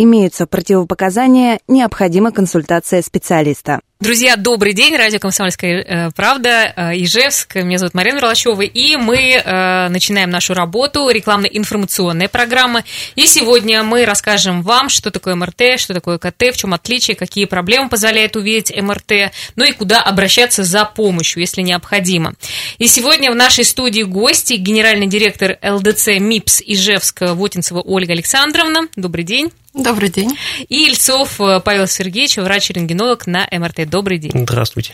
Имеются противопоказания, необходима консультация специалиста. Друзья, добрый день, радио «Комсомольская э, правда», э, Ижевск, меня зовут Марина Верлачева, и мы э, начинаем нашу работу, рекламно-информационная программа, и сегодня мы расскажем вам, что такое МРТ, что такое КТ, в чем отличие, какие проблемы позволяет увидеть МРТ, ну и куда обращаться за помощью, если необходимо. И сегодня в нашей студии гости, генеральный директор ЛДЦ МИПС Ижевск Вотинцева Ольга Александровна. Добрый день. Добрый день. И Ильцов э, Павел Сергеевич, врач-рентгенолог на МРТ. Добрый день. Здравствуйте.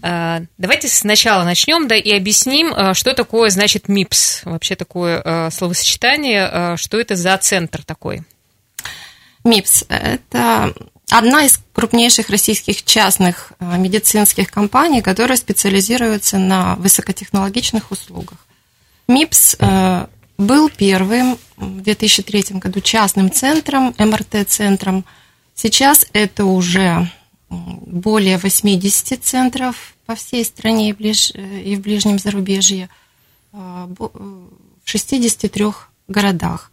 Э, давайте сначала начнем, да, и объясним, э, что такое, значит, МИПС. Вообще такое словосочетание, что это за центр такой? МИПС – это одна из крупнейших российских частных медицинских компаний, которая специализируется на высокотехнологичных услугах. МИПС был первым в 2003 году частным центром, МРТ-центром. Сейчас это уже более 80 центров по всей стране и, ближ, и в ближнем зарубежье, а, в 63 городах.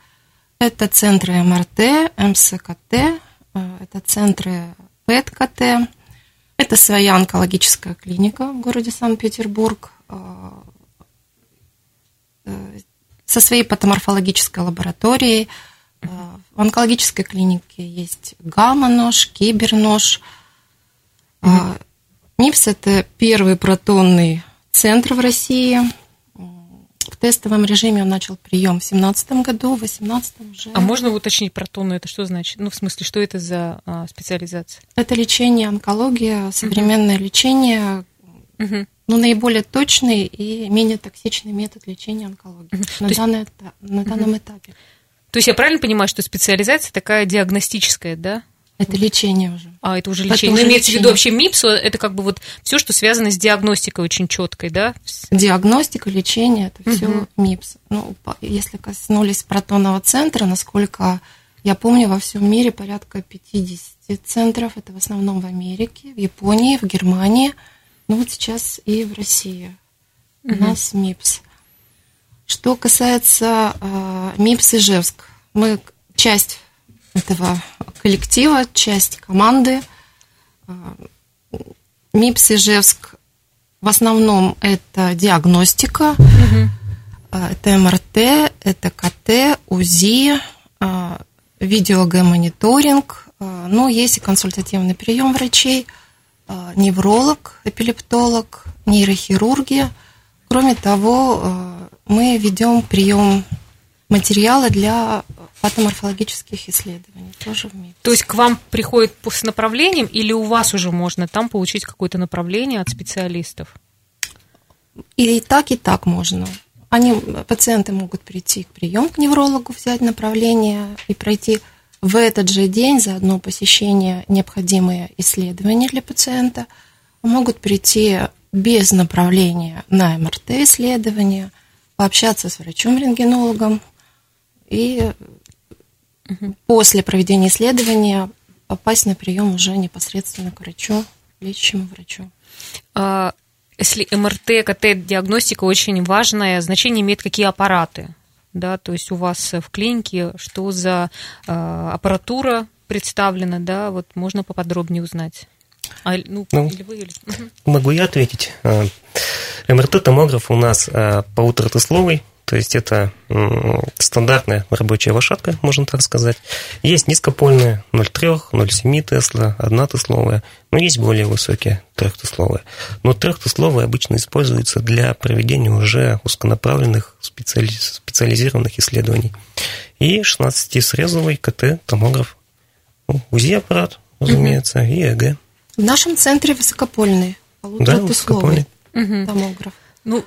Это центры МРТ, МСКТ, а, это центры ПЭТ-КТ, это своя онкологическая клиника в городе Санкт-Петербург, а, э, со своей патоморфологической лабораторией. Э, в онкологической клинике есть гамма-нож, кибернож. Mm-hmm. НИПС – это первый протонный центр в России. В тестовом режиме он начал прием в 2017 году, в 2018 уже. А можно уточнить протонную, это что значит? Ну, в смысле, что это за а, специализация? Это лечение, онкология, современное mm-hmm. лечение. Mm-hmm но наиболее точный и менее токсичный метод лечения онкологии угу. на, данный, есть... на данном угу. этапе. То есть я правильно понимаю, что специализация такая диагностическая, да? Это лечение уже. А, это уже лечение. Это ну, имеется в виду вообще МИПС, это как бы вот все, что связано с диагностикой очень четкой, да? Диагностика, лечение, это все угу. МИПС. Ну, если коснулись протонного центра, насколько я помню, во всем мире порядка 50 центров, это в основном в Америке, в Японии, в Германии – ну вот сейчас и в России у угу. нас МИПС. Что касается э, МИПС Ижевск, мы часть этого коллектива, часть команды. Э, МИПС Ижевск в основном это диагностика, угу. это МРТ, это КТ, УЗИ, видеогомониторинг, э, ну, есть и консультативный прием врачей – невролог, эпилептолог, нейрохирургия. Кроме того, э, мы ведем прием материала для патоморфологических исследований тоже в МИД. То есть к вам приходит с направлением или у вас уже можно там получить какое-то направление от специалистов? И так, и так можно. Они, пациенты могут прийти к прием к неврологу, взять направление и пройти в этот же день за одно посещение необходимые исследования для пациента могут прийти без направления на МРТ-исследование, пообщаться с врачом-рентгенологом и угу. после проведения исследования попасть на прием уже непосредственно к врачу, лечащему врачу. А, если МРТ, КТ-диагностика очень важное значение имеет какие аппараты? Да, то есть у вас в клинике что за э, аппаратура представлена, да, вот можно поподробнее узнать. А, ну, ну, или вы, или... Могу я ответить. А, МРТ-томограф у нас полуторатысловый, то есть это стандартная рабочая лошадка, можно так сказать. Есть низкопольные 0,3, 0,7 Тесла, 1 тесловая, но есть более высокие трехтесловые. Но трехтесловые обычно используются для проведения уже узконаправленных специали... специализированных исследований. И 16-срезовый КТ-томограф. Ну, УЗИ-аппарат, разумеется, и ЭГ. В нашем центре высокопольный, да, высокопольный. томограф. Ну,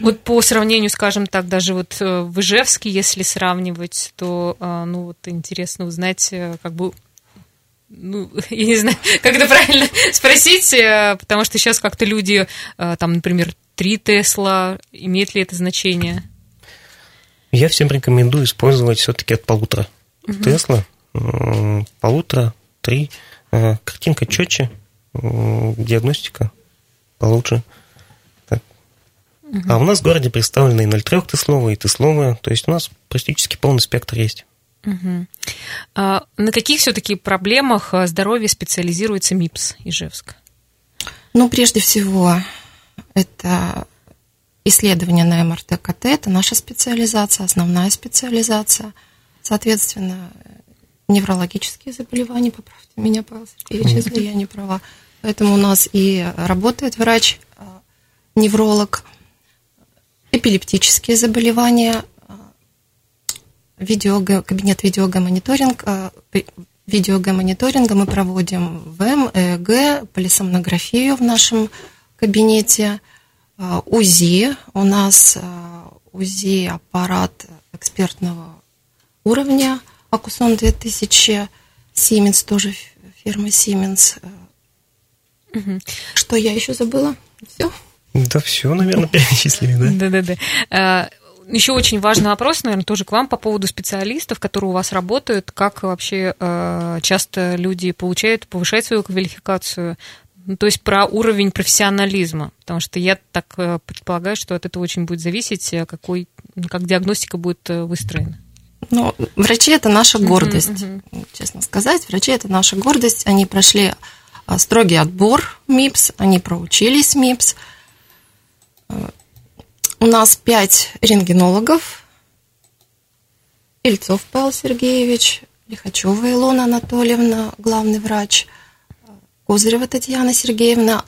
вот по сравнению, скажем так, даже вот э, в Ижевске, если сравнивать, то, а, ну, вот интересно узнать, э, как бы, ну, я не знаю, как это правильно спросить, э, потому что сейчас как-то люди, там, например, 3 Тесла, имеет ли это значение? Я всем рекомендую использовать все-таки от полутора угу. Тесла, полутора, три. Картинка четче, диагностика получше. А у нас в городе представлены и 0,3 тесловые, и тесловые, то есть у нас практически полный спектр есть. Угу. А на каких все-таки проблемах здоровья специализируется МИПС Ижевск? Ну, прежде всего, это исследование на МРТ-КТ, это наша специализация, основная специализация. Соответственно, неврологические заболевания, поправьте меня, Павел Сергеевич, если я не права. Поэтому у нас и работает врач-невролог, эпилептические заболевания, видео, кабинет видеогомониторинг, видеогомониторинга мы проводим ВМ, ЭЭГ, полисомнографию в нашем кабинете, УЗИ. У нас УЗИ аппарат экспертного уровня, Акусон 2000, Siemens, тоже фирма Siemens. Угу. Что я еще забыла? Все? Да все, наверное, перечислили, да? Да-да-да. А, еще очень важный вопрос, наверное, тоже к вам по поводу специалистов, которые у вас работают. Как вообще а, часто люди получают, повышают свою квалификацию? Ну, то есть про уровень профессионализма, потому что я так э, предполагаю, что от этого очень будет зависеть, э, какой, как диагностика будет э, выстроена. Ну, врачи это наша гордость, uh-huh, uh-huh. честно сказать. Врачи это наша гордость. Они прошли строгий отбор МИПС, они проучились МИПС. У нас пять рентгенологов. Ильцов Павел Сергеевич, Лихачева Илона Анатольевна, главный врач, Козырева Татьяна Сергеевна,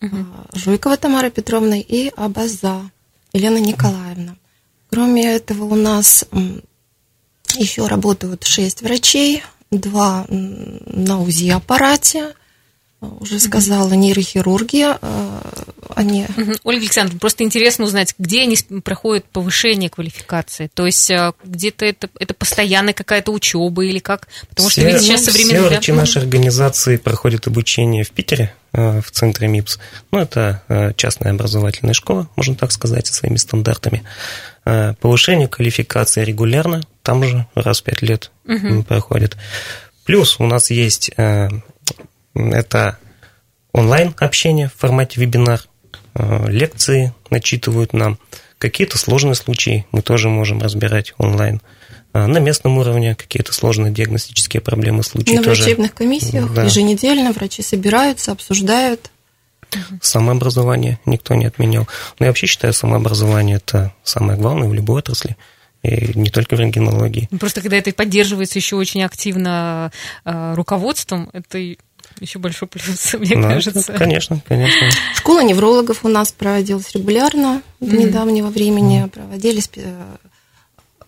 угу. Жуйкова Тамара Петровна и Абаза Елена Николаевна. Кроме этого у нас еще работают шесть врачей, два на УЗИ-аппарате, уже сказала, нейрохирургия. Э, они... Ольга Александровна, просто интересно узнать, где они проходят повышение квалификации? То есть э, где-то это, это постоянная какая-то учеба или как? Потому все, что ведь сейчас современные... Все врачи нашей организации проходят обучение в Питере, э, в центре МИПС. Ну, это частная образовательная школа, можно так сказать, со своими стандартами. Повышение квалификации регулярно, там же раз в пять лет угу. проходит. Плюс у нас есть это онлайн-общение в формате вебинар, э, лекции начитывают нам. Какие-то сложные случаи мы тоже можем разбирать онлайн. А на местном уровне какие-то сложные диагностические проблемы, случаи На тоже. врачебных комиссиях да. еженедельно врачи собираются, обсуждают. Самообразование никто не отменял. Но я вообще считаю, самообразование – это самое главное в любой отрасли и не только в рентгенологии. Просто когда это поддерживается еще очень активно э, руководством, это еще большой плюс, мне ну, кажется. Конечно, конечно. Школа неврологов у нас проводилась регулярно до mm-hmm. недавнего времени. Mm-hmm. Проводились э,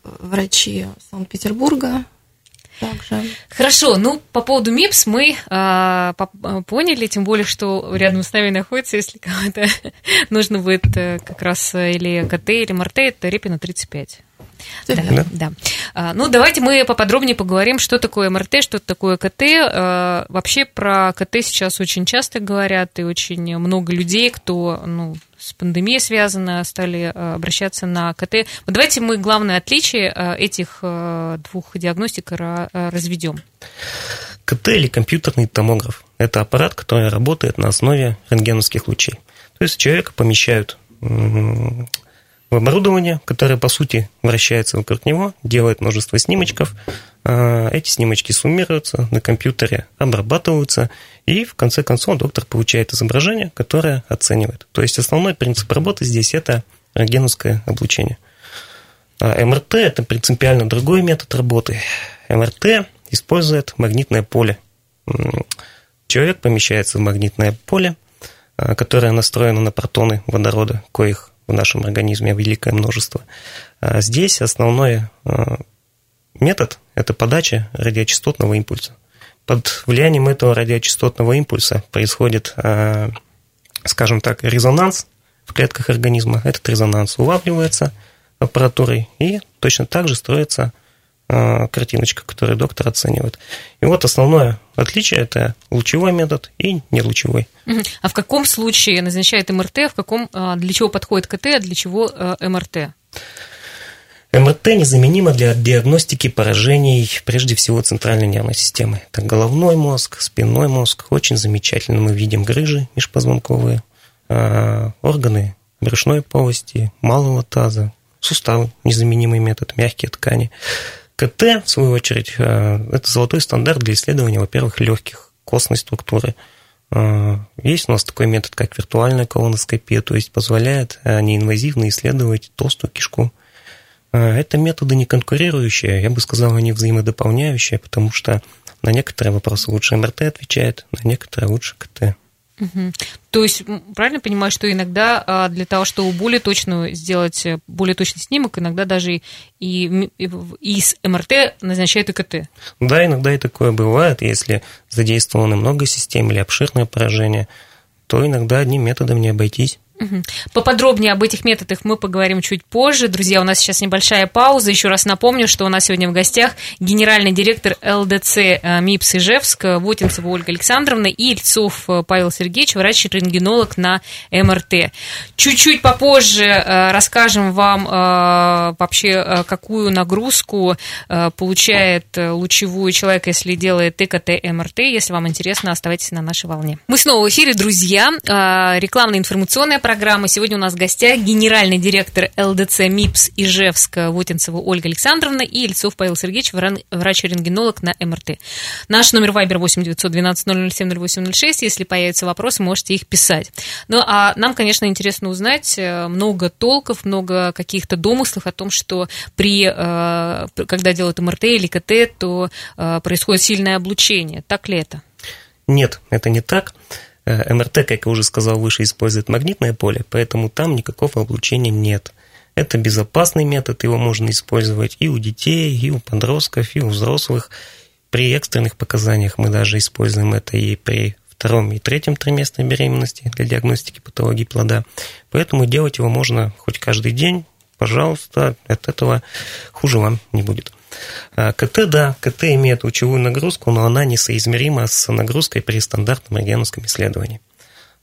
врачи Санкт-Петербурга, также. Хорошо, ну по поводу МИПС мы а, по- поняли, тем более, что рядом с нами находится, если кому-то нужно будет э, как раз или КТ, или МРТ, это Репина 35. Да, да. да. А, ну, давайте мы поподробнее поговорим, что такое МРТ, что такое КТ. А, вообще про КТ сейчас очень часто говорят, и очень много людей, кто ну, с пандемией связано, стали а, обращаться на КТ. Вот давайте мы главное отличие этих двух диагностик разведем. КТ или компьютерный томограф – это аппарат, который работает на основе рентгеновских лучей. То есть человека помещают в оборудование, которое, по сути, вращается вокруг него, делает множество снимочков. А, эти снимочки суммируются на компьютере, обрабатываются, и в конце концов доктор получает изображение, которое оценивает. То есть основной принцип работы здесь – это рентгеновское облучение. А МРТ – это принципиально другой метод работы. МРТ использует магнитное поле. Человек помещается в магнитное поле, а, которое настроено на протоны водорода, коих в нашем организме великое множество. А здесь основной а, метод – это подача радиочастотного импульса. Под влиянием этого радиочастотного импульса происходит, а, скажем так, резонанс в клетках организма. Этот резонанс улавливается аппаратурой и точно так же строится картиночка, которую доктор оценивает. И вот основное отличие – это лучевой метод и нелучевой. А в каком случае назначает МРТ, в каком, а, для чего подходит КТ, а для чего МРТ? МРТ незаменимо для диагностики поражений прежде всего центральной нервной системы. Это головной мозг, спинной мозг. Очень замечательно мы видим грыжи межпозвонковые, а, органы брюшной полости, малого таза, суставы, незаменимый метод, мягкие ткани. КТ, в свою очередь, а, это золотой стандарт для исследования, во-первых, легких, костной структуры. А, есть у нас такой метод, как виртуальная колоноскопия, то есть позволяет неинвазивно исследовать толстую кишку – это методы не конкурирующие, я бы сказал, они взаимодополняющие, потому что на некоторые вопросы лучше МРТ отвечает, на некоторые лучше КТ. Угу. То есть, правильно понимаю, что иногда а, для того, чтобы более точно сделать э, более точный снимок, иногда даже и, из МРТ назначают и КТ? Да, иногда и такое бывает, если задействовано много систем или обширное поражение, то иногда одним методом не обойтись. Поподробнее об этих методах мы поговорим чуть позже. Друзья, у нас сейчас небольшая пауза. Еще раз напомню, что у нас сегодня в гостях генеральный директор ЛДЦ э, МИПС Ижевск Вотинцева Ольга Александровна и Ильцов э, Павел Сергеевич, врач-рентгенолог на МРТ. Чуть-чуть попозже э, расскажем вам вообще, какую нагрузку получает лучевую человек, если делает ТКТ МРТ. Если вам интересно, оставайтесь на нашей волне. Мы снова в эфире, друзья. Рекламно-информационная программы. Сегодня у нас в гостях генеральный директор ЛДЦ МИПС Ижевск Вотинцева Ольга Александровна и Ильцов Павел Сергеевич, врач-рентгенолог на МРТ. Наш номер Вайбер 8 912 007 0806. Если появятся вопросы, можете их писать. Ну, а нам, конечно, интересно узнать э, много толков, много каких-то домыслов о том, что при, э, когда делают МРТ или КТ, то э, происходит сильное облучение. Так ли это? Нет, это не так. Э, МРТ, как я уже сказал выше, использует магнитное поле, поэтому там никакого облучения нет. Это безопасный метод, его можно использовать и у детей, и у подростков, и у взрослых. При экстренных показаниях мы даже используем это и при втором и третьем триместре беременности для диагностики патологии плода. Поэтому делать его можно хоть каждый день, пожалуйста, от этого хуже вам не будет. А, КТ, да, КТ имеет лучевую нагрузку, но она несоизмерима с нагрузкой при стандартном рентгеновском исследовании.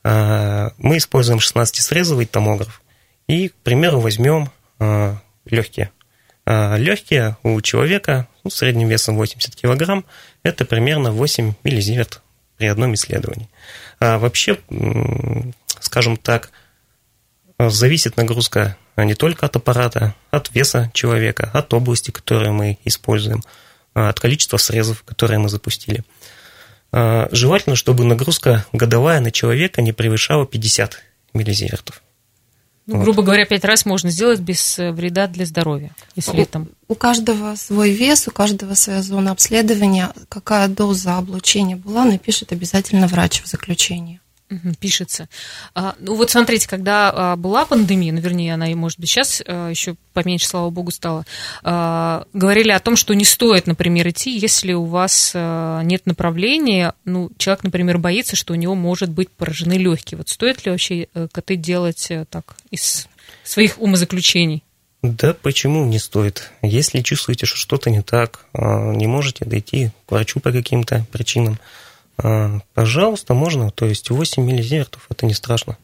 А, мы используем 16-срезовый томограф и, к примеру, возьмем а, легкие. Легкие у человека ну, средним весом 80 кг это примерно 8 миллизиверт при одном исследовании. Вообще, скажем так, зависит нагрузка а не только от аппарата, от веса человека, от области, которую мы используем, а, от количества срезов, которые мы запустили. А, желательно, чтобы нагрузка годовая на человека не превышала 50 миллизивертов. Ну, вот. грубо говоря, пять раз можно сделать без э, вреда для здоровья, если у, там... У каждого свой вес, у каждого своя зона обследования. Какая доза облучения была, напишет обязательно врач в заключении пишется. А, ну вот смотрите, когда а, была пандемия, ну вернее она и может быть сейчас а, еще поменьше, слава богу, стала, говорили о том, что не стоит, например, идти, если у вас нет направления, ну человек, например, боится, что у него может быть поражены легкие. Вот стоит ли вообще э, коты делать э, так из своих умозаключений? Да, почему не стоит? Если чувствуете, что что-то не так, не можете дойти к врачу по каким-то причинам, пожалуйста, можно, то есть 8 миллизивертов, это не страшно.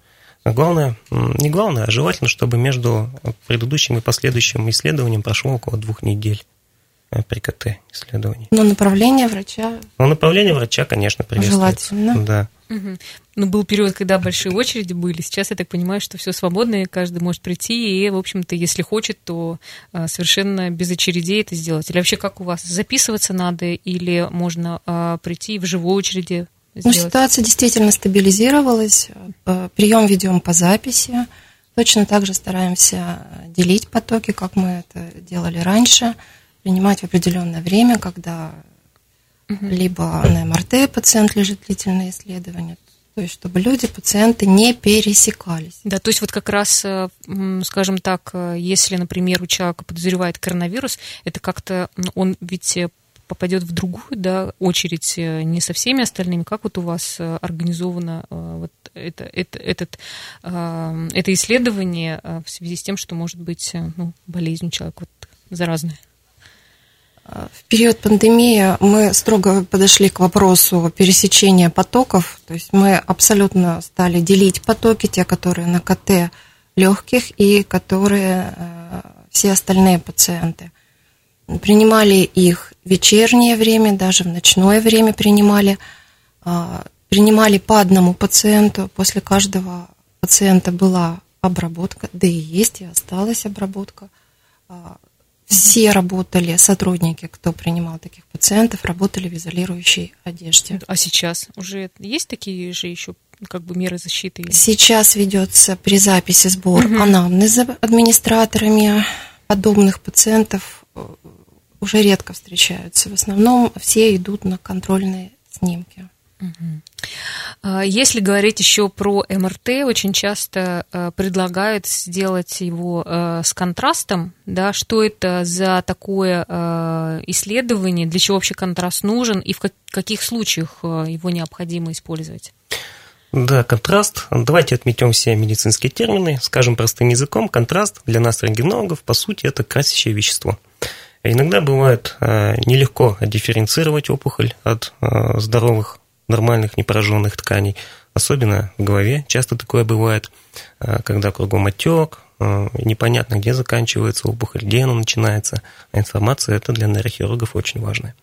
А главное, не главное, а желательно, чтобы между предыдущим и последующим исследованием прошло около двух недель при КТ исследований. Но направление врача... Но направление врача, конечно, приветствуется. Желательно. Да. Угу. Ну, был период, когда большие очереди были. Сейчас я так понимаю, что все свободно, и каждый может прийти, и, в общем-то, если хочет, то а, совершенно без очередей это сделать. Или вообще как у вас? Записываться надо, или можно а, прийти в живой очереди ну, сделать? Ну, ситуация действительно стабилизировалась. Э, Прием ведем по записи. Точно так же стараемся делить потоки, как мы это делали раньше – принимать в определенное время, когда угу. либо на МРТ пациент лежит длительное исследование, то есть чтобы люди, пациенты не пересекались. Да, то есть вот как раз, э, скажем так, э, если, например, у человека подозревает коронавирус, это как-то он ведь э, попадет в другую да, очередь не со всеми остальными. Как вот у вас организовано вот это, это, этот, это исследование в связи с тем, что может быть ну, болезнь у человека вот, заразная? В период пандемии мы строго подошли к вопросу пересечения потоков, то есть мы абсолютно стали делить потоки, те, которые на КТ легких и которые э, все остальные пациенты. Принимали их в вечернее время, даже в ночное время принимали. А, принимали по одному пациенту. После каждого пациента была обработка, да и есть, и осталась обработка. Все работали, сотрудники, кто принимал таких пациентов, работали в изолирующей одежде. А сейчас уже есть такие же еще как бы меры защиты? Сейчас ведется при записи сбор угу. анамнеза администраторами подобных пациентов э, уже редко встречаются. В основном все идут на контрольные снимки. А, если говорить еще про МРТ, очень часто э, предлагают сделать его э, с контрастом. Да, что это за такое э, исследование, для чего вообще контраст нужен и в каких случаях его необходимо использовать? Да, контраст. Давайте отметим все медицинские термины. Скажем простым языком, контраст для нас, рентгенологов, по сути, это красящее вещество. Иногда бывает нелегко дифференцировать опухоль от здоровых нормальных непораженных тканей, особенно в голове. Часто такое бывает, а, когда кругом отек, а, непонятно, где заканчивается опухоль, где она начинается, а информация это для нейрохирургов очень важная.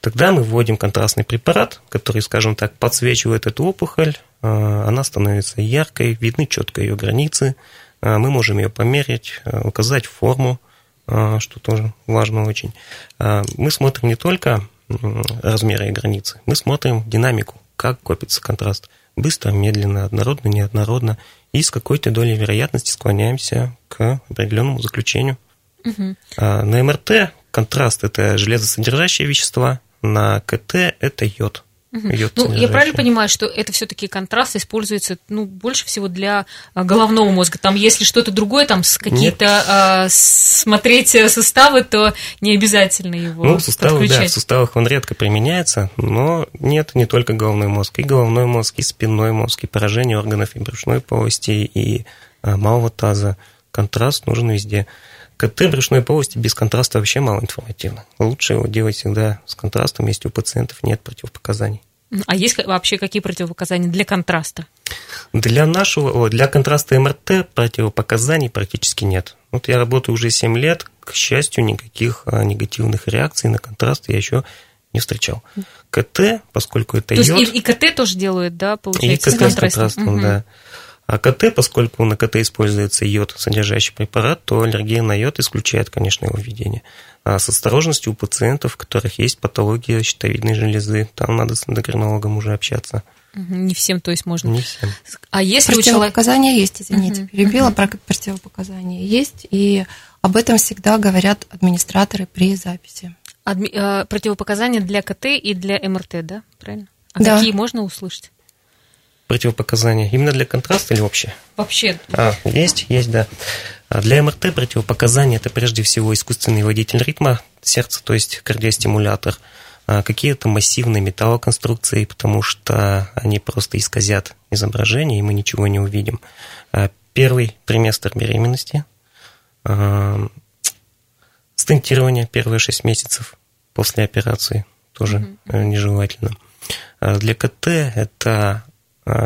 Тогда мы вводим контрастный препарат, который, скажем так, подсвечивает эту опухоль, а, она становится яркой, видны четко ее границы, мы можем ее померить, указать форму, что тоже важно очень. Мы смотрим не только размеры и границы. Мы смотрим динамику, как копится контраст. Быстро, медленно, однородно, неоднородно. И с какой-то долей вероятности склоняемся к определенному заключению. Угу. А на МРТ контраст – это железосодержащие вещества, на КТ – это йод. Ну, я правильно понимаю, что это все-таки контраст используется ну, больше всего для а, головного мозга. Там, если что-то другое, там какие-то а, смотреть э, суставы, то не обязательно его. Ну, суставы, подключать. да, в суставах он редко применяется, но нет, не только головной мозг, и головной мозг, и спинной мозг, и поражение органов и брюшной полости, и а, малого таза. Контраст нужен везде. КТ брюшной полости без контраста вообще мало информативно. Лучше его делать всегда с контрастом, если у пациентов нет противопоказаний. А есть вообще какие противопоказания для контраста? Для нашего, для контраста МРТ противопоказаний практически нет. Вот я работаю уже 7 лет, к счастью, никаких а, негативных реакций на контраст я еще не встречал. КТ, поскольку это То йод... есть и, и КТ тоже делают, да, получается? И КТ с контрастом, угу. да. А КТ, поскольку на КТ используется йод, содержащий препарат, то аллергия на йод исключает, конечно, его введение. А с осторожностью у пациентов, у которых есть патология щитовидной железы, там надо с эндокринологом уже общаться. Не всем, то есть можно. Не всем. А если противопоказания у человека... есть, извините, угу. перебила, про противопоказания есть, и об этом всегда говорят администраторы при записи. Адми... Э, противопоказания для КТ и для МРТ, да, правильно? А да. какие можно услышать? противопоказания? Именно для контраста или вообще? Вообще. А, есть, есть, да. А для МРТ противопоказания это прежде всего искусственный водитель ритма сердца, то есть кардиостимулятор, а какие-то массивные металлоконструкции, потому что они просто исказят изображение, и мы ничего не увидим. А первый триместр беременности, стентирование первые 6 месяцев после операции, тоже mm-hmm. нежелательно. Для КТ это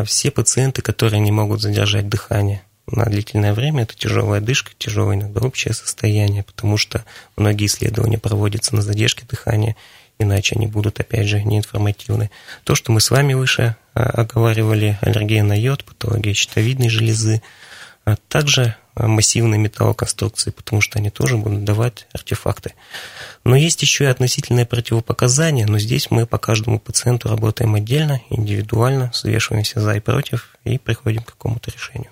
все пациенты, которые не могут задержать дыхание на длительное время, это тяжелая дышка, тяжелое иногда общее состояние, потому что многие исследования проводятся на задержке дыхания, иначе они будут, опять же, неинформативны. То, что мы с вами выше а, оговаривали, аллергия на йод, патология щитовидной железы, а также массивные металлоконструкции, потому что они тоже будут давать артефакты. Но есть еще и относительное противопоказание, но здесь мы по каждому пациенту работаем отдельно, индивидуально, взвешиваемся за и против и приходим к какому-то решению.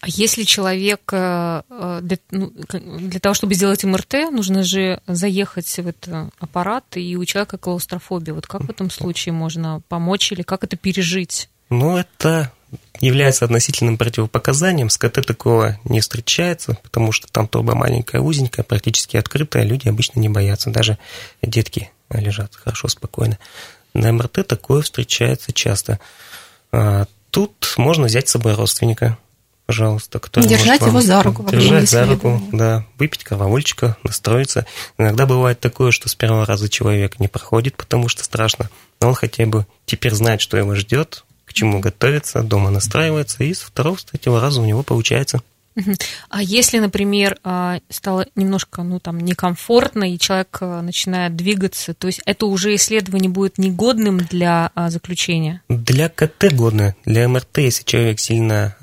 А если человек э, э, для, ну, для того, чтобы сделать МРТ, нужно же заехать в этот аппарат, и у человека клаустрофобия. Вот как в этом случае можно помочь или как это пережить? Ну, это является относительным противопоказанием. С КТ такого не встречается, потому что там труба маленькая, узенькая, практически открытая, люди обычно не боятся, даже детки лежат хорошо, спокойно. На МРТ такое встречается часто. А, тут можно взять с собой родственника, пожалуйста, который Держать его за руку. Держать за руку, да. Выпить кровавольчика, настроиться. Иногда бывает такое, что с первого раза человек не проходит, потому что страшно. Но он хотя бы теперь знает, что его ждет, к чему готовится, дома настраивается, и с второго, с третьего раза у него получается. А если, например, а, стало немножко, ну, там, некомфортно, и человек а, начинает двигаться, то есть это уже исследование будет негодным для а, заключения? Для КТ годно. Для МРТ, если человек сильно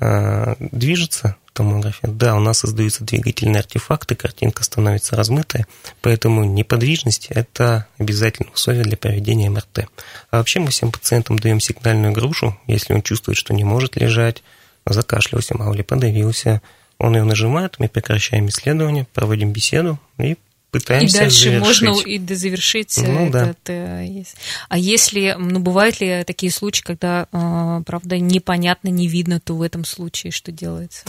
движется, томографе, да, у нас создаются двигательные артефакты, картинка становится размытая, поэтому неподвижность – это обязательное условие для проведения МРТ. А вообще мы всем пациентам даем сигнальную грушу, если он чувствует, что не может лежать, закашлялся мало ли подавился, он ее нажимает, мы прекращаем исследование, проводим беседу и пытаемся И дальше завершить. можно и дозавершить Ну, да. этот... э, А если, ну, бывают ли такие случаи, когда, э, правда, непонятно, не видно, то в этом случае что делается?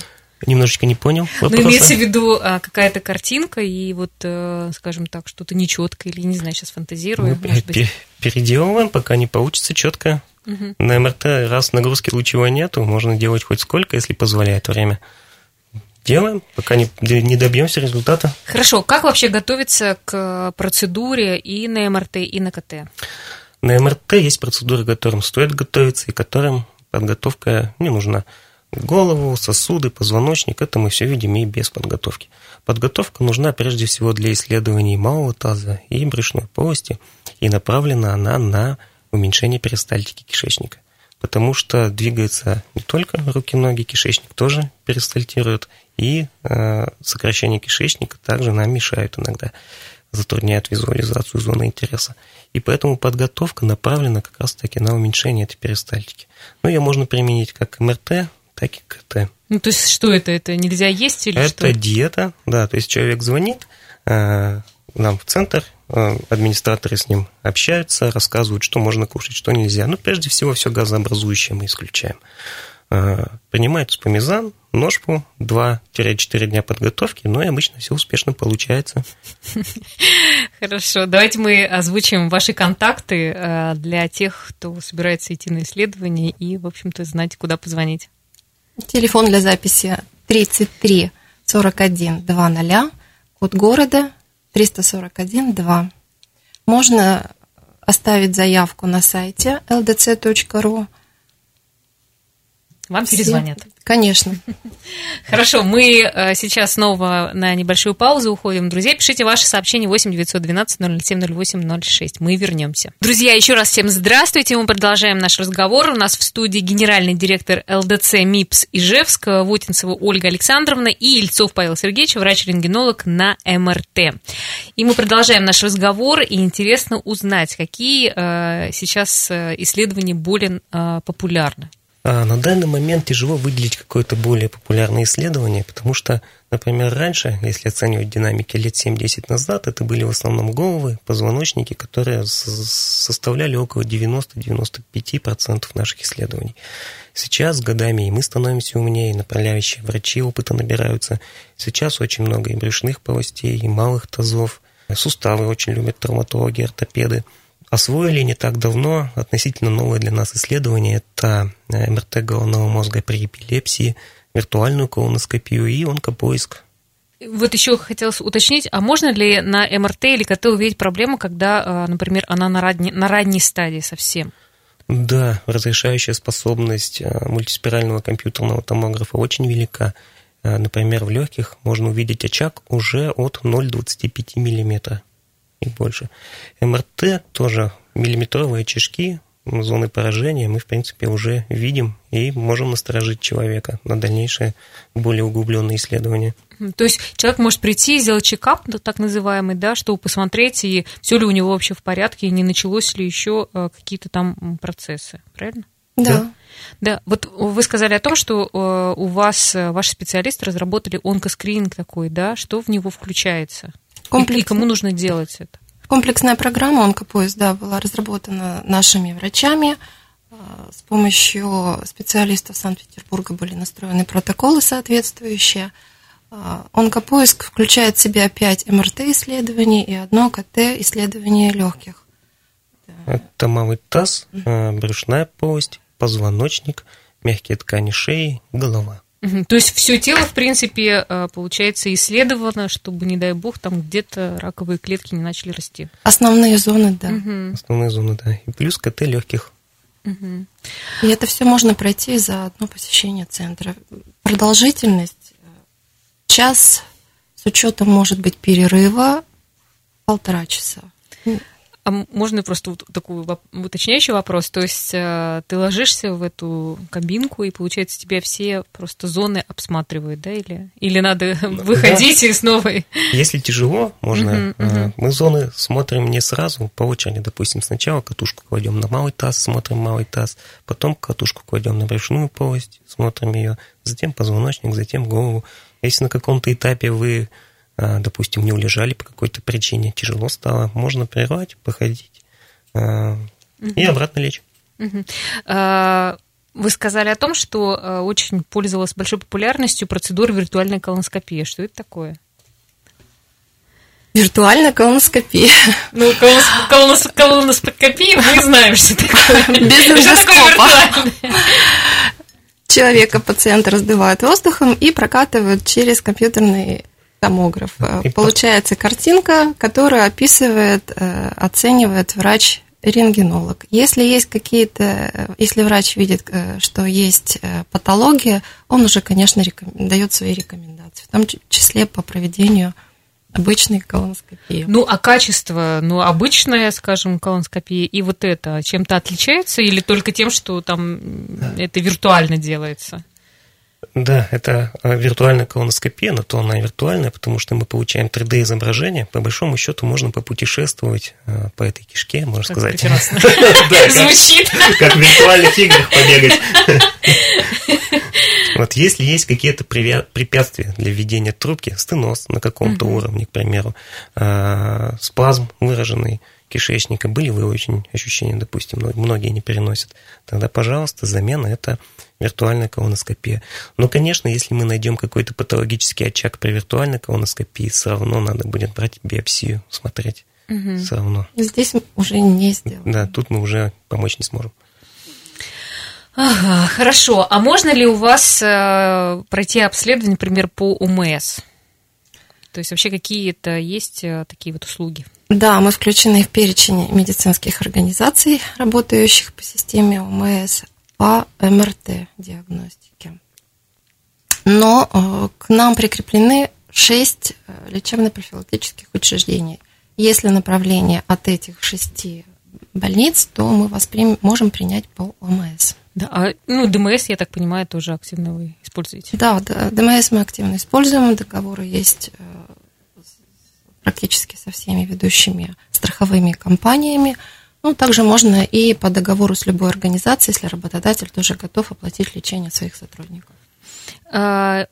Немножечко не понял Ну, вопроса. имеется в виду а, какая-то картинка, и вот, э, скажем так, что-то нечеткое, или, не знаю, сейчас фантазирую, Мы может быть. пе- переделываем, пока не получится четко. Мгм. На МРТ раз нагрузки лучевой нету, можно делать хоть сколько, если позволяет время. Делаем, пока не, не добьемся результата. Хорошо, как вообще готовиться к процедуре и на МРТ, и на КТ? На МРТ есть процедуры, к которым стоит готовиться и которым подготовка не нужна. Голову, сосуды, позвоночник, это мы все видим и без подготовки. Подготовка нужна прежде всего для исследований малого таза и брюшной полости, и направлена она на уменьшение перистальтики кишечника. Потому что двигаются не только руки, ноги, кишечник тоже перистальтирует, и э, сокращение кишечника также нам мешает иногда, затрудняет визуализацию зоны интереса. И поэтому подготовка направлена как раз-таки на уменьшение этой перистальтики. Ну, ее можно применить как МРТ, так и КТ. Ну, то есть что это? Это нельзя есть или Это что? диета, да, то есть человек звонит э, нам в центр, администраторы с ним общаются, рассказывают, что можно кушать, что нельзя. Ну, прежде всего, все газообразующее мы исключаем. Э, принимает спомизан, ножку, 2-4 дня подготовки, но и обычно все успешно получается. Хорошо, давайте мы озвучим ваши контакты э, для тех, кто собирается идти на исследование и, в общем-то, знать, куда позвонить. Телефон для записи 33 41 20, код города 341 2. Можно оставить заявку на сайте ldc.ru. Вам Все- перезвонят. Конечно. Хорошо, мы э, сейчас снова на небольшую паузу уходим. Друзья, пишите ваши сообщения 8 912 007 08 06. Мы вернемся. Друзья, еще раз всем здравствуйте. Мы продолжаем наш разговор. У нас в студии генеральный директор ЛДЦ МИПС Ижевск Вотинцева Ольга Александровна и Ильцов Павел Сергеевич, врач-рентгенолог на МРТ. И мы продолжаем наш разговор, и интересно узнать, какие э, сейчас э, исследования более популярны. А на данный момент тяжело выделить какое-то более популярное исследование, потому что, например, раньше, если оценивать динамики лет 7-10 назад, это были в основном головы, позвоночники, которые составляли около 90-95% наших исследований. Сейчас с годами и мы становимся умнее, направляющие врачи опыта набираются. Сейчас очень много и брюшных полостей, и малых тазов. Суставы очень любят травматологи, ортопеды освоили не так давно относительно новое для нас исследование. Это э, МРТ головного мозга при эпилепсии, виртуальную колоноскопию и онкопоиск. Вот еще хотелось уточнить, а можно ли на МРТ или КТ увидеть проблему, когда, а, например, она на, ранней- на ранней стадии совсем? Да, разрешающая способность э, мультиспирального компьютерного томографа очень велика. Э, Например, в легких можно увидеть очаг уже от 0,25 мм и больше. МРТ тоже миллиметровые м, зоны поражения мы, в принципе, уже видим и можем насторожить человека на дальнейшее более углубленное исследование. То есть человек может прийти и сделать чекап, так называемый, да, чтобы посмотреть, и все ли у него вообще в порядке, и не началось ли еще э, какие-то там процессы, правильно? Да. Да, вот вы сказали о том, что э, у вас э, ваши специалисты разработали онкоскрининг такой, да, что в него включается? И- И, Комплекс- кому нужно делать это? Комплексная программа «Онкопоиск» да, была разработана нашими врачами. Э, С помощью специалистов Санкт-Петербурга были настроены протоколы соответствующие. Э, Онкопоиск включает в себя 5 МРТ-исследований и одно КТ-исследование легких. Это малый таз, э, брюшная полость, позвоночник, мягкие ткани шеи, голова. То есть все тело, в принципе, э, получается исследовано, чтобы, не дай бог, там где-то раковые клетки не начали расти. Основные зоны, да. Мгм. Основные зоны, да. И плюс КТ легких. Мгм. И это все можно пройти за одно посещение центра. Продолжительность час с учетом, может быть, перерыва полтора часа. А можно просто такой уточняющий вопрос? То есть э, ты ложишься в эту кабинку, и, получается, тебя все просто зоны обсматривают, да? Или, или надо выходить да. и снова... Если тяжело, можно... Uh-huh, uh-huh. Мы зоны смотрим не сразу, по очереди. Допустим, сначала катушку кладем на малый таз, смотрим малый таз, потом катушку кладем на брюшную полость, смотрим ее, затем позвоночник, затем голову. Если на каком-то этапе вы допустим, не улежали по какой-то причине, тяжело стало, можно прервать, походить угу. и обратно лечь. Угу. Вы сказали о том, что очень пользовалась большой популярностью процедура виртуальной колоноскопии. Что это такое? Виртуальная колоноскопия. Ну, колонос, колоноскопия мы знаем, что такое. Без эндоскопа. Человека, пациента раздувают воздухом и прокатывают через компьютерный томограф. И Получается картинка, которую описывает, э, оценивает врач рентгенолог. Если есть какие-то, если врач видит, э, что есть э, патология, он уже, конечно, реком... дает свои рекомендации, в том числе по проведению обычной колоноскопии. Ну, а качество, ну, обычная, скажем, колоноскопия и вот это чем-то отличается или только тем, что там это виртуально делается? Да, это а, виртуальная колоноскопия, но то она виртуальная, потому что мы получаем 3D-изображение. По большому счету можно попутешествовать а, по этой кишке, можно как сказать. Прекрасно. Звучит. Как в виртуальных играх побегать. Вот если есть какие-то препятствия для введения трубки, стеноз на каком-то уровне, к примеру, а, спазм выраженный, кишечника, были вы очень ощущения, допустим, многие не переносят, тогда, пожалуйста, замена – это виртуальная колоноскопия. Но, конечно, если мы найдем какой-то патологический очаг при виртуальной колоноскопии, все равно надо будет брать биопсию, смотреть. Угу. Все равно. Здесь уже не сделаем. Да, тут мы уже помочь не сможем. Ага, хорошо. А можно ли у вас э, пройти обследование, например, по УМС? То есть вообще какие-то есть э, такие вот услуги? Да, мы включены в перечень медицинских организаций, работающих по системе ОМС по МРТ-диагностике. Но э, к нам прикреплены шесть э, лечебно-профилактических учреждений. Если направление от этих шести больниц, то мы вас примем, можем принять по ОМС. Да, а, ну, ДМС, я так понимаю, тоже активно вы используете? Да, да, ДМС мы активно используем, договоры есть э, практически со всеми ведущими страховыми компаниями. Ну, также можно и по договору с любой организацией, если работодатель тоже готов оплатить лечение своих сотрудников. А,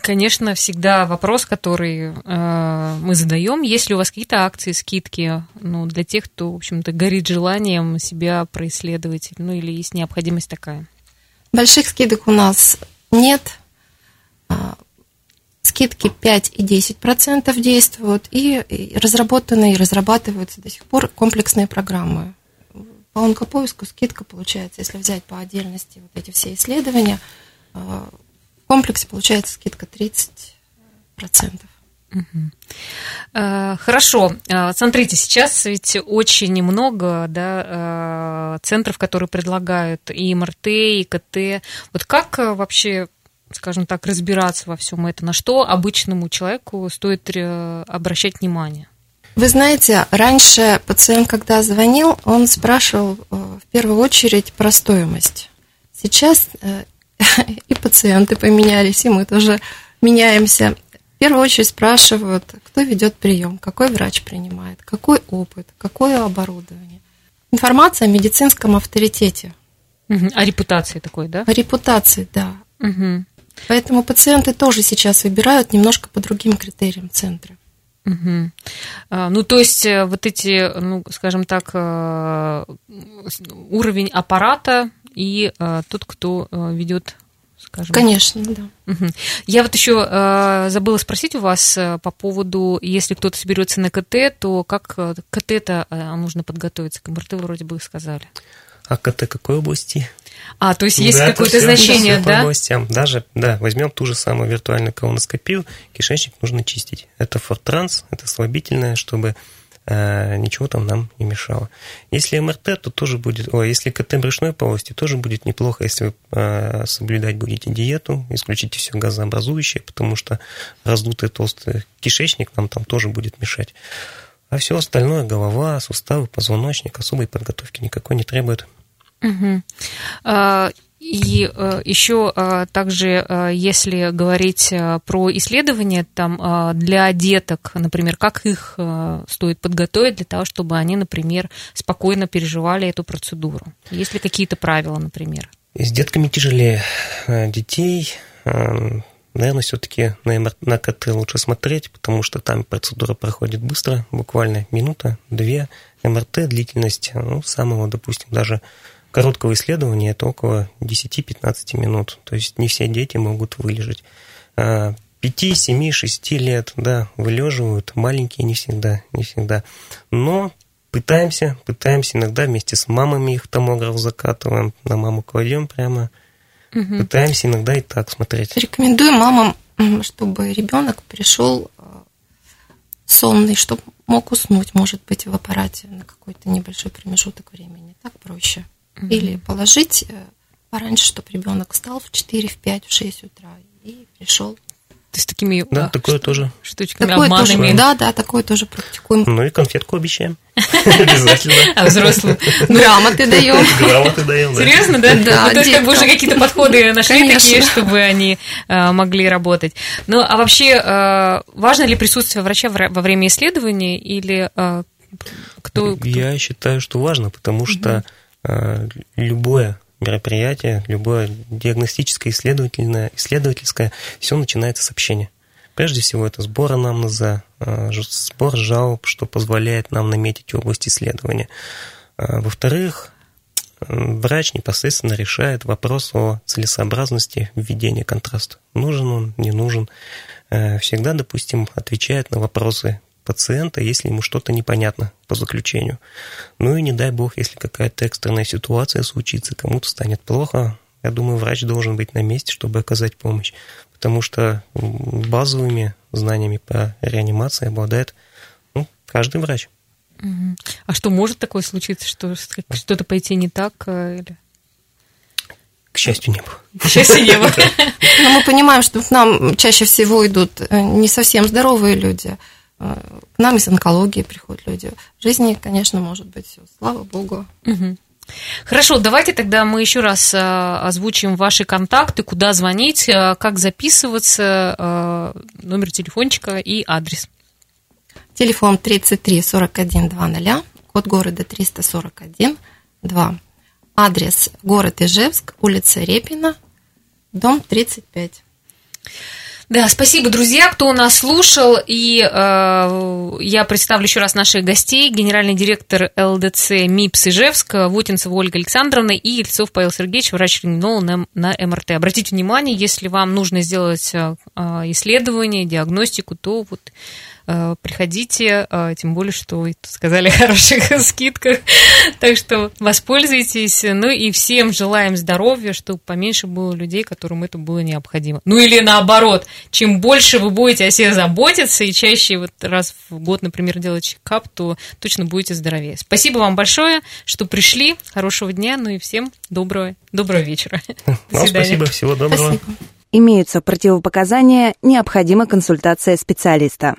конечно, всегда вопрос, который э, мы задаем, есть ли у вас какие-то акции, скидки, ну, для тех, кто, в общем-то, горит желанием себя происследовать, ну, или есть необходимость такая? Больших скидок у нас нет. Скидки 5 и 10 процентов действуют, и разработаны и разрабатываются до сих пор комплексные программы. По онкопоиску скидка получается, если взять по отдельности вот эти все исследования, э, в комплексе получается скидка 30 процентов. Э, хорошо. Э, смотрите, сейчас ведь очень много да, центров, которые предлагают и МРТ, и КТ. Вот как вообще скажем так, разбираться во всем этом? На что обычному человеку стоит э, обращать внимание? Вы знаете, раньше пациент, когда звонил, он спрашивал э, в первую очередь про стоимость. Сейчас э, и пациенты поменялись, и мы тоже меняемся. В первую очередь спрашивают, кто ведет прием, какой врач принимает, какой опыт, какое оборудование. Информация о медицинском авторитете. О репутации такой, да? О репутации, да. Угу. Поэтому пациенты тоже сейчас выбирают немножко по другим критериям центра. Угу. Ну, то есть э, вот эти, ну, скажем так, э, уровень аппарата и э, тот, кто ведет скажем. Конечно, да. Угу. Я вот еще э, забыла спросить у вас по поводу, если кто-то соберется на КТ, то как к КТ-то нужно подготовиться? К МРТ вроде бы сказали. А КТ какой области? А, то есть есть да, какое-то все, значение, все да? По областям. Даже, да, возьмем ту же самую виртуальную колоноскопию, кишечник нужно чистить. Это фортранс, это слабительное, чтобы а, ничего там нам не мешало. Если МРТ, то тоже будет, о, если КТ брюшной полости, тоже будет неплохо, если вы а, соблюдать будете диету, исключите все газообразующее, потому что раздутый толстый кишечник нам там тоже будет мешать. А все остальное, голова, суставы, позвоночник, особой подготовки никакой не требует. Угу. И э, еще э, также, э, если говорить про исследования там для деток, например, как их стоит подготовить для того, чтобы они, например, спокойно переживали эту процедуру? Есть ли какие-то правила, например? С детками тяжелее. Детей, наверное, все-таки на, на КТ лучше смотреть, потому что там процедура проходит быстро, буквально минута, две. МРТ длительность, ну, самого, допустим, даже короткого исследования это около 10-15 минут. То есть не все дети могут вылежать. 5, 7, 6 лет, да, вылеживают, маленькие не всегда, не всегда. Но пытаемся, пытаемся иногда вместе с мамами их томограф закатываем, на маму кладем прямо, угу. пытаемся иногда и так смотреть. Рекомендую мамам, чтобы ребенок пришел э, сонный, чтобы мог уснуть, может быть, в аппарате на какой-то небольшой промежуток времени. Так проще. Угу. Или положить э, пораньше, чтобы ребенок встал в 4, в 5, в 6 утра и пришел. То есть такими да, такое что, тоже. штучками, такое обманами. Тоже, да, да, такое тоже практикуем. Ну и конфетку обещаем. Обязательно. А взрослым? Грамоты даем. Грамоты даем, да. Серьезно, да? Да. То есть как бы уже какие-то подходы нашли такие, чтобы они э, могли работать. Ну, а вообще, э, важно ли присутствие врача во время исследования или кто... Я считаю, что важно, потому что любое мероприятие, любое диагностическое, исследовательное, исследовательское, все начинается с общения. Прежде всего, это сбор анамнеза, э, сбор жалоб, что позволяет нам наметить область исследования. Э, во-вторых, врач непосредственно решает вопрос о целесообразности введения контраста. Нужен он, не нужен. Всегда, допустим, отвечает на вопросы пациента, если ему что-то непонятно по заключению. Ну и не дай бог, если какая-то экстренная ситуация случится, кому-то станет плохо, я думаю, врач должен быть на месте, чтобы оказать помощь, потому что базовыми знаниями по реанимации обладает ну, каждый врач. А что может такое случиться, что что-то пойти не так э, или? К счастью, не было. К счастью, не было. Но мы понимаем, что к нам чаще всего идут э, не совсем здоровые люди, к нам из онкологии приходят люди. В жизни, конечно, может быть все. Слава богу. Угу. Хорошо, давайте тогда мы еще раз а, озвучим ваши контакты, куда звонить, а, как записываться, а, номер телефончика и адрес. Телефон 33 41 20, код города 341 2. Адрес город Ижевск, улица Репина, дом 35. Да, спасибо, друзья, кто нас слушал. И э, я представлю еще раз наших гостей. Генеральный директор ЛДЦ МИПС Ижевск, Вутинцева Ольга Александровна и Ельцов Павел Сергеевич, врач-рентгенолог на, на МРТ. Обратите внимание, если вам нужно сделать э, исследование, диагностику, то вот Э, приходите, э, тем более, что вы сказали о хороших скидках, так что воспользуйтесь. Ну и всем желаем здоровья, чтобы поменьше было людей, которым это было необходимо. Ну или наоборот, чем больше вы будете о себе заботиться и чаще вот раз в год, например, делать чекап, то точно будете здоровее. Спасибо вам большое, что пришли. Хорошего дня, ну и всем доброго, доброго вечера. Вам спасибо, всего доброго. Спасибо. Имеются противопоказания, необходима консультация специалиста.